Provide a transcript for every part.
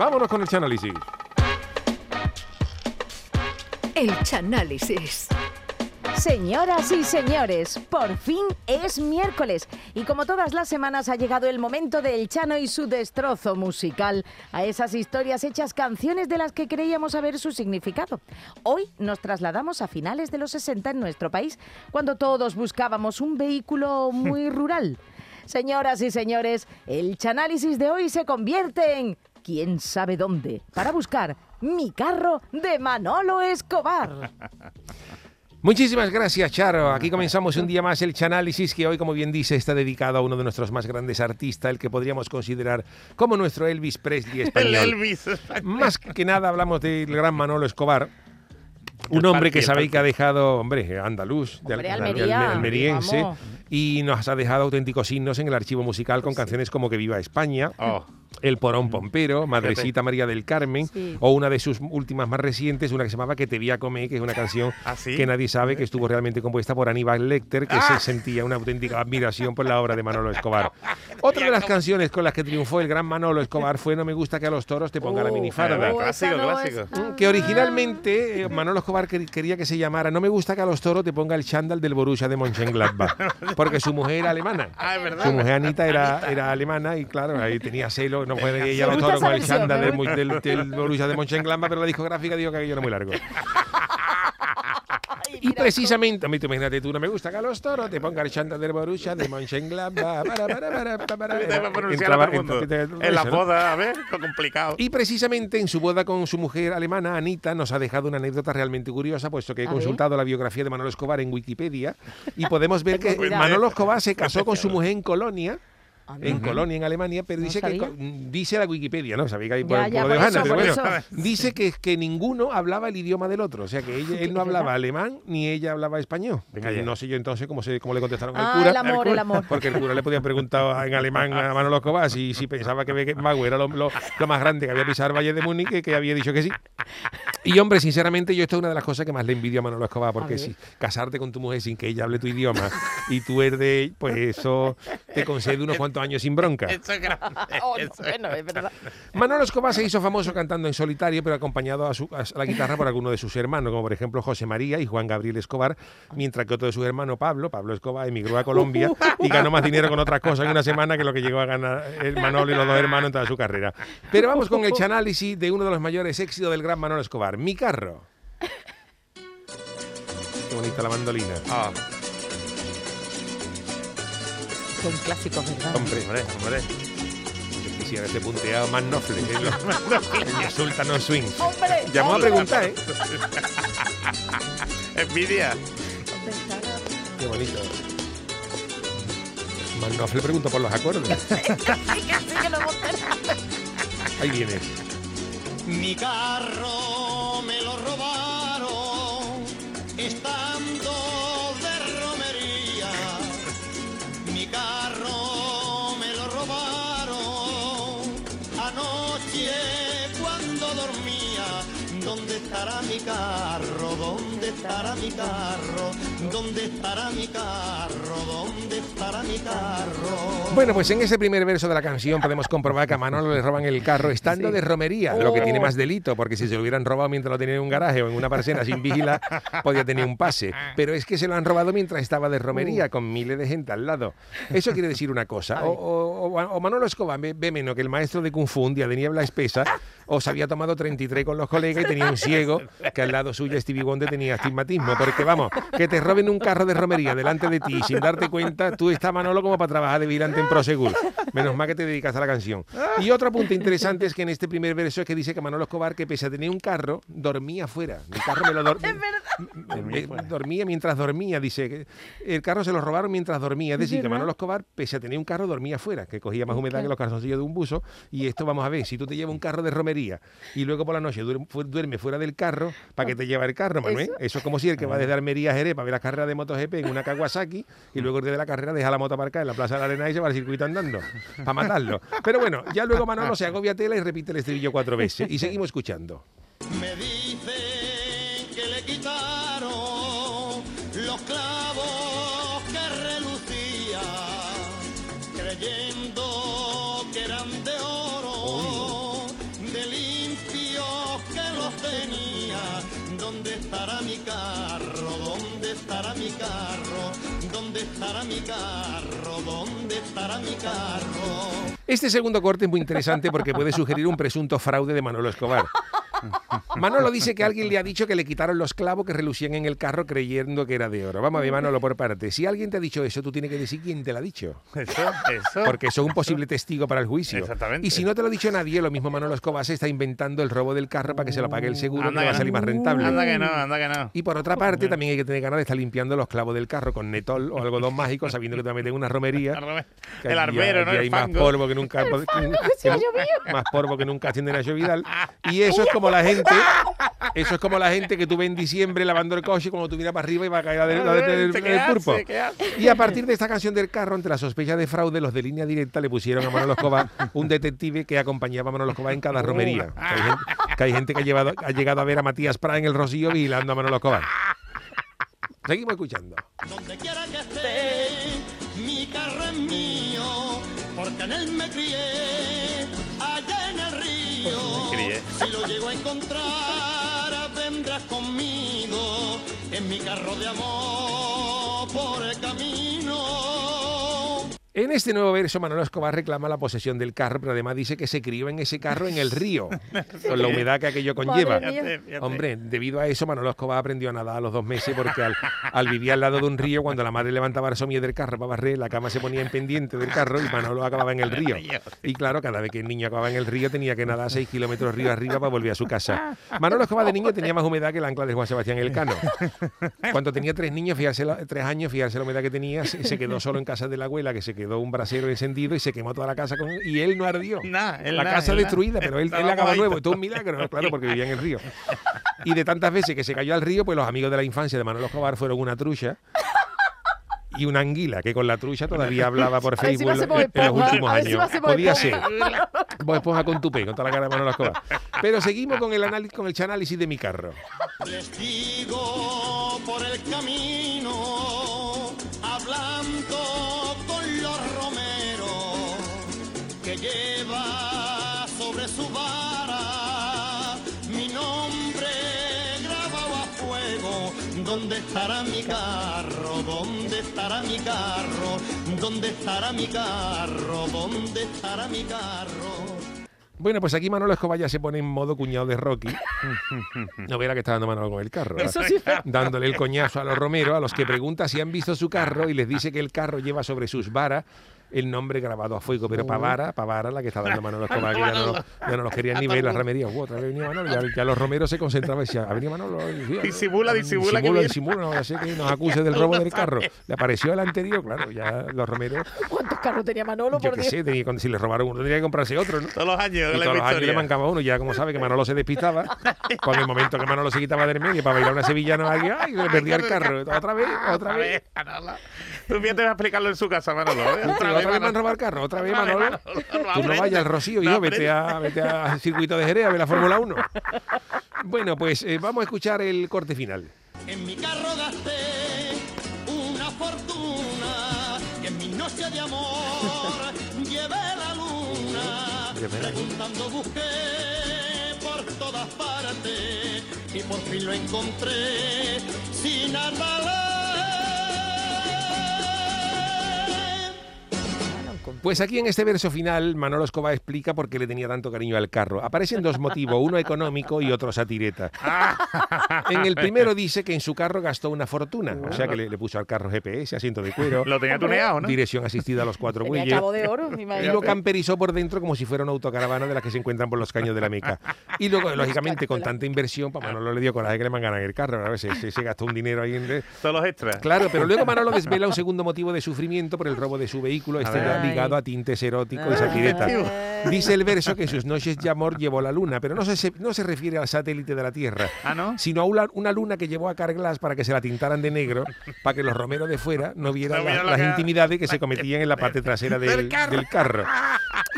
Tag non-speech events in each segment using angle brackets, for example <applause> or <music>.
Vámonos con el chanálisis. El Chanálisis. Señoras y señores, por fin es miércoles y como todas las semanas ha llegado el momento del Chano y su destrozo musical a esas historias hechas canciones de las que creíamos saber su significado. Hoy nos trasladamos a finales de los 60 en nuestro país, cuando todos buscábamos un vehículo muy <laughs> rural. Señoras y señores, el chanálisis de hoy se convierte en quién sabe dónde para buscar mi carro de Manolo Escobar. Muchísimas gracias, Charo. Aquí comenzamos un día más el Chanálisis, que hoy, como bien dice, está dedicado a uno de nuestros más grandes artistas, el que podríamos considerar como nuestro Elvis Presley español. El Elvis. Más que nada hablamos del gran Manolo Escobar. Un hombre que parque, el sabéis que ha dejado, hombre, andaluz, de Hombre, al- Almería, almeriense, vamos. y nos ha dejado auténticos signos en el archivo musical con canciones como Que viva España, Oh, El Porón Pompero, Madrecita María del Carmen, Sí. o una de sus últimas más recientes, una que se llamaba Que te vi a comer, que es una canción <laughs> ¿Ah, sí? que nadie sabe que estuvo realmente compuesta por Aníbal Lecter, que se sentía una auténtica admiración por la obra de Manolo Escobar. <laughs> Otra de las canciones con las que triunfó el gran Manolo Escobar fue No me gusta que a los toros te ponga la Oh, minifarda. oh, Clásico, clásico. Que originalmente eh, Manolo Escobar quer- quería que se llamara No me gusta que a los toros te ponga el chándal del Borussia de Mönchengladbach, <laughs> porque su mujer era alemana. Ah, es verdad. Su mujer Anita era, era alemana y claro, ahí tenía celo, no puede ella a los toros con el chándal del, mu- del, del Borussia de Mönchengladbach, pero la discográfica dijo que aquello era muy largo. <laughs> Y precisamente, a mí tú imagínate, tú no me gusta que a los toros te ponga el chándal del Borussia de Mönchengladbach. para, para, para, para, Entraba- entraba- En la boda, a ver, complicado. Y precisamente en su boda con su mujer alemana, Anita, nos ha dejado una anécdota realmente curiosa, puesto que he consultado la biografía de Manolo Escobar en Wikipedia y podemos ver <laughs> que. Manolo Escobar se casó <laughs> con su mujer en Colonia. En Anda. Colonia, en Alemania, pero No dice que sabía. co- dice la Wikipedia, ¿no? Sabía que hay Ya, por, ya, por por de Johanna, eso, pero por bueno, dice que, que ninguno hablaba el idioma del otro, o sea que ella- él no <laughs> ¿Es hablaba alemán ni ella hablaba español. Venga Que ya. no sé yo entonces cómo, se, cómo le contestaron al Ah, cura. el amor, el amor. Porque el cura le podía preguntar en alemán a Manolo Escobar si, si pensaba que Beckenbauer era lo, lo- lo más grande que había pisado el Valle de Múnich y que había dicho que sí. Y hombre, sinceramente, yo esto es una de las cosas que más le envidio a Manolo Escobar, porque si casarte con tu mujer sin que ella hable tu idioma y tú eres de él, pues eso te concede unos <laughs> cuantos años sin bronca. <laughs> Eso es grande. <laughs> Oh, no, bueno, es verdad. Manolo Escobar se hizo famoso cantando en solitario, pero acompañado a, su- a la guitarra por alguno de sus hermanos, como por ejemplo José María y Juan Gabriel Escobar, mientras que otro de sus hermanos, Pablo, Pablo Escobar, emigró a Colombia <laughs> y ganó más dinero con otras cosas en una semana que lo que llegó a ganar el Manolo y los dos hermanos en toda su carrera. Pero vamos con el análisis de uno de los mayores éxitos del gran Manolo Escobar, Mi Carro. Qué bonita la mandolina. Ah, Son clásicos, ¿verdad? Hombre, hombre, hombre. yo quisiera este punteado más nofle, que es lo- el Sultano Swing. ¡Hombre! Llamó a preguntar, ¿eh? <laughs> Envidia. Qué bonito. Manuel le pregunto por los acordes. <laughs> Que. Ahí viene. Mi carro estará mi carro? ¿Dónde estará mi carro? ¿Dónde estará mi carro? Bueno, pues en ese primer verso de la canción podemos comprobar que a Manolo le roban el carro estando de romería, lo que tiene más delito, porque si se lo hubieran robado mientras lo tenía en un garaje o en una parcela sin vigilar, podía tener un pase. Pero es que se lo han robado mientras estaba de romería, con miles de gente al lado. Eso quiere decir una cosa. O, o- o- o Manolo Escobar ve, ve menos que el maestro de Kung Fu un día de niebla espesa, o se había tomado 33 con los colegas y tenía un ciego que al lado suyo Stevie Wonder tenía astigmatismo. Porque vamos, que te roben un carro de romería delante de ti sin darte cuenta, tú estás Manolo como para trabajar de vigilante en Prosegur. Menos mal que te dedicas a la canción. Y otro punto interesante es que en este primer verso es que dice que Manolo Escobar, que pese a tener un carro, dormía fuera. Mi carro me lo dormía. <laughs> dormía mientras dormía, dice. que El carro se lo robaron mientras dormía. Es decir, que Manolo Escobar, pese a tener un carro, dormía fuera, que cogía más humedad que los calzoncillos de un buzo. Y esto vamos a ver, si tú te llevas un carro de romería y luego por la noche duerme, fu- duerme fuera del carro, ¿para qué te lleva el carro, Manuel? Eso es como si el que va desde Almería a Jerez para ver las carreras de MotoGP en una Kawasaki y luego el de la carrera deja la moto aparcada en la Plaza de la Arena y se va circuito andando, para matarlo. Pero bueno, ya luego Manolo se agobia tela y repite el estribillo cuatro veces. Y seguimos escuchando. Me dicen que le quitaron los clavos que relucía, creyendo que eran de oro, de limpio que los tenía. ¿Dónde estará mi carro? ¿Dónde estará mi carro? ¿Dónde estará mi carro? ¿Dónde estará mi carro? Este segundo corte es muy interesante porque puede sugerir un presunto fraude de Manolo Escobar. Manolo dice que alguien le ha dicho que le quitaron los clavos que relucían en el carro creyendo que era de oro. Vamos a ver, Manolo, por parte. Si alguien te ha dicho eso, tú tienes que decir quién te lo ha dicho. Eso, eso. Porque eso es un posible testigo para el juicio. Exactamente. Y si no te lo ha dicho nadie, lo mismo Manolo Escobar se está inventando el robo del carro para que se lo pague el seguro, Anda que va a salir más rentable. Anda que no, anda que no. Y por otra parte, también hay que tener ganas de estar limpiando los clavos del carro con netol o algodón mágico, sabiendo que te meten en una romería. El armero, ¿no? El hay más fango. polvo que nunca. que- <laughs> más polvo que nunca asciende Nacho Vidal. Y eso es como la gente. Eso es como la gente que tú ves en diciembre lavando el coche, como tú miras para arriba y va a caer la del, la del- pulpo. Y a partir de esta canción del carro, ante la sospecha de fraude, los de línea directa le pusieron a Manolo Escobar un detective que acompañaba a Manolo Escobar en cada romería. Que hay gente que, hay gente que ha, llevado- ha llegado a ver a Matías Prada en el Rocío vigilando a Manolo Escobar. Seguimos escuchando. Donde quiera que esté, mi carro es mío, porque en él me crié, Si lo llego a encontrar, vendrás conmigo, en mi carro de amor, por el camino. En este nuevo verso, Manolo Escobar reclama la posesión del carro, pero además dice que se crió en ese carro en el río, <laughs> con la humedad que aquello conlleva. Hombre, debido a eso, Manolo Escobar aprendió a nadar a los dos meses porque al, al vivir al lado de un río, cuando la madre levantaba el somier del carro para barrer, la cama se ponía en pendiente del carro y Manolo acababa en el río. Y claro, cada vez que el niño acababa en el río tenía que nadar seis kilómetros río arriba para volver a su casa. Manolo Escobar de niño tenía más humedad que el ancla de Juan Sebastián Elcano. Cuando tenía tres niños, fijarse la- tres años, fijarse la humedad que tenía, se, se quedó solo en casa de la abuela, que se quedó un brasero encendido y se quemó toda la casa con, y él no ardió. <laughs> Nah, él la nah, casa él nah. destruida, pero él, él acaba nuevo. Esto es un milagro, <laughs> claro, porque vivía en el río. Y de tantas veces que se cayó al río, pues los amigos de la infancia de Manolo Escobar fueron una trucha y una anguila, que con la trucha todavía hablaba por <laughs> si Facebook a en, los últimos si años. Bob Podía ser. Bob Esponja con tupé, con toda la cara de Manolo Escobar. Pero seguimos con el análisis, con el análisis de mi carro. Les digo por el camino, ¿Dónde estará mi carro? ¿Dónde estará mi carro? ¿Dónde estará mi carro? ¿Dónde estará mi carro? Bueno, pues aquí Manolo Escobar ya se pone en modo cuñado de Rocky. <laughs> No verá que está dando Manolo con el carro. ¿no? Eso sí dándole el coñazo a los romeros, a los que pregunta si han visto su carro y les dice que el carro lleva sobre sus varas el nombre grabado a fuego, pero para vara, para vara la que está dando Manolo Escobar, <laughs> que ya no, ya no los querían ni ver en la ramería. Uh, otra vez venía Manolo, ya, ya los romeros se concentraban y decían, ha venido Manolo. decía, Disimula, disimula que Disimula, viene. disimula, no vaya a ser que nos <laughs> acuse del robo del carro. Le apareció el anterior, claro, ya los romeros, ¿Cuántos carros tenía Manolo, yo qué sé, tenía, si le robaron uno, tenía que comprarse otro, ¿no? Todos los años. Y la todos los años le mancaba uno, ya como sabe que Manolo se despistaba, <laughs> con el momento que Manolo se quitaba del medio para bailar una sevillana ¡ay! Le perdía el carro. Otra vez, otra vez. Tú fíjate a explicarlo en su casa, Manolo. ¿eh? Otra vez han robado el carro, otra vez, Manolo. Manolo, no Tú no vayas al Rocío, No hijo, vete a, vete al circuito de Jerez a ver la Fórmula 1. Bueno, pues eh, vamos a escuchar el corte final. En mi carro gasté una fortuna y en mi noche de amor <laughs> llevé la luna. Preguntando busqué por todas partes y por fin lo encontré sin andar. Pues aquí en este verso final, Manolo Escobar explica por qué le tenía tanto cariño al carro. Aparecen dos motivos, uno económico y otro satireta. <laughs> En el primero dice que en su carro gastó una fortuna, o sea que le, le puso al carro GPS, asiento de cuero, Lo tenía tuneado, ¿no? dirección asistida a los cuatro Tenía bueyes. cabo de oro, mi Y lo camperizó por dentro como si fuera una autocaravana de las que se encuentran por los caños de la Meca. Y luego, lógicamente, con tanta inversión, pues Manolo le dio coraje que le mangaran el carro. A veces se, se gastó un dinero ahí en... Todos los extras. Claro, pero luego Manolo desvela un segundo motivo de sufrimiento por el robo de su vehículo, este ver. A tintes eróticos y satireta. Dice el verso que en sus noches de amor llevó la luna, pero no se, no se refiere al satélite de la Tierra, Ah, ¿no? sino a una, una luna que llevó a Carglass para que se la tintaran de negro, para que los romeros de fuera no vieran la- las intimidades que se cometían en la parte trasera del, Del carro. del carro.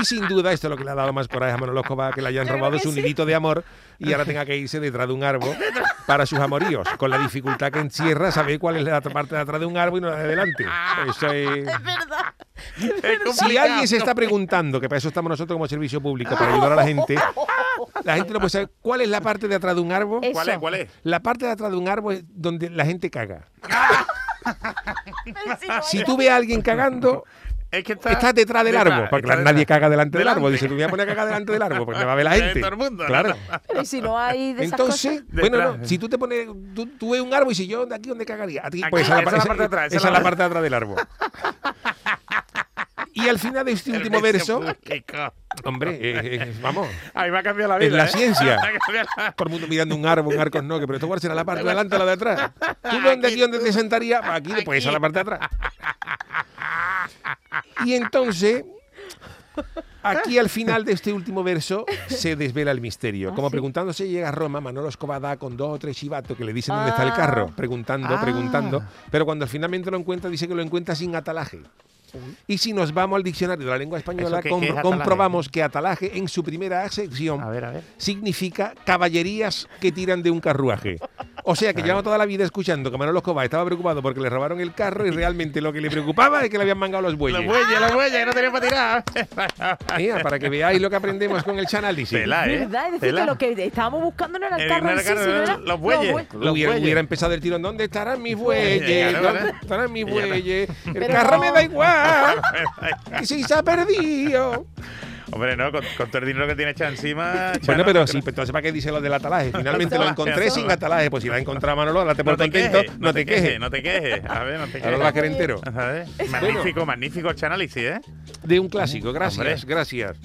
Y sin duda esto es lo que le ha dado más coraje a Manolo Escobar, que le hayan robado su nidito de amor y ahora tenga que irse detrás de un árbol para sus amoríos, con la dificultad que encierra saber cuál es la parte de atrás de un árbol y no la de adelante. Eso es... Es Si alguien se está preguntando, que para eso estamos nosotros como servicio público, para ayudar a la gente, La gente no puede saber cuál es la parte de atrás de un árbol. Eso. ¿Cuál es? ¿Cuál es? La parte de atrás de un árbol es donde la gente caga. Si tú ves a alguien cagando, Es que está estás detrás del detrás, árbol. Porque está nadie detrás. caga delante del árbol. Dice, tú voy a poner a cagar delante del árbol porque me va a ver la gente. todo el mundo, ¿no? Claro. Pero ¿y si no hay de esas Entonces, cosas? bueno, no, si tú te pones, tú, tú ves un árbol y si yo de aquí donde cagaría, a ti, Aquí, pues esa, esa es la parte de atrás, esa es la parte de atrás del árbol. Y al final de este último verso, público. hombre, eh, eh, vamos, A mí me ha cambiado la vida. Es la ¿eh? ciencia. <laughs> La- todo el mundo mirando un árbol, un arco no, que pero esto cuál será la parte de adelante o la de atrás. ¿Tú dónde aquí donde te sentarías? Pues Aquí, pues es la parte de atrás. Y entonces, aquí al final de este último verso se desvela el misterio. Como sí? preguntándose llega a Roma, Manolo Escobar da con dos o tres chivatos que le dicen dónde está el Ah. carro, preguntando, Ah. preguntando, pero cuando finalmente lo encuentra dice que lo encuentra sin atalaje. Y si nos vamos al diccionario de la lengua española, comprobamos que atalaje en su primera acepción A ver, a ver. significa caballerías que tiran de un carruaje. O sea que llevamos toda la vida escuchando que Manolo Escobar estaba preocupado porque le robaron el carro y realmente lo que le preocupaba es que le habían mangado los bueyes. Los bueyes, los bueyes, que no tenía para tirar. Mira, para que veáis lo que aprendemos con el chanálisis. Tela, ¿eh? ¿Verdad? Es decir, que lo que estábamos buscando no era el Eh, carro no era sí, eran era los bueyes. Los Hubiera, bueyes. hubiera empezado el tirón. ¿Dónde estarán mis <laughs> bueyes? Claro, ¿Dónde estarán mis bueyes? <laughs> El Pero carro no. me da igual. <laughs> Que si se ha perdido. Hombre, no, con, con todo el dinero que tiene echado encima. Bueno, Chano, pero no sí, creo- pero entonces ¿para qué dice lo del atalaje? Finalmente lo encontré sin atalaje. Pues si lo ha encontrado Manolo, date por No te contento, quejes, no te quejes. No te quejes. A ver, no te Ahora lo va a quejes. querer entero. A ver, Magnífico, magnífico este análisis, ¿eh? De un clásico, gracias, Hombre. gracias.